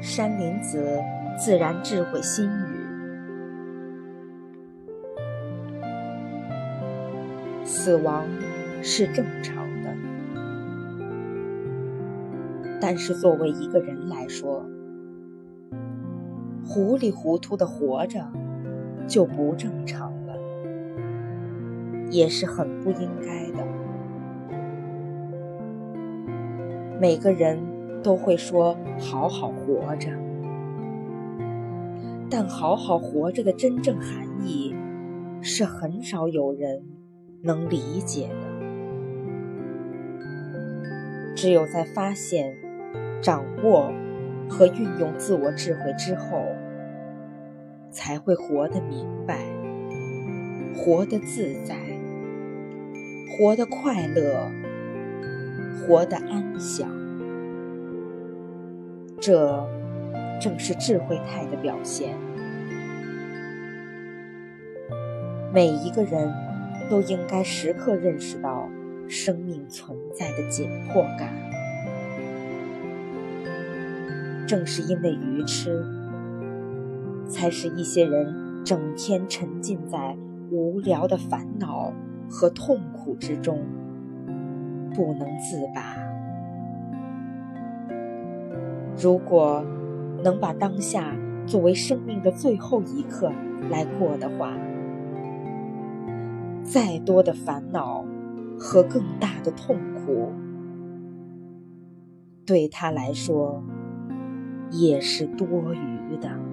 山林子自然智慧心语。死亡是正常的，但是作为一个人来说，糊里糊涂的活着就不正常了，也是很不应该的。每个人都会说“好好活着”，但“好好活着”的真正含义，是很少有人能理解的。只有在发现、掌握和运用自我智慧之后，才会活得明白，活得自在，活得快乐。活得安详，这正是智慧态的表现。每一个人都应该时刻认识到生命存在的紧迫感。正是因为愚痴，才使一些人整天沉浸在无聊的烦恼和痛苦之中。不能自拔。如果能把当下作为生命的最后一刻来过的话，再多的烦恼和更大的痛苦，对他来说也是多余的。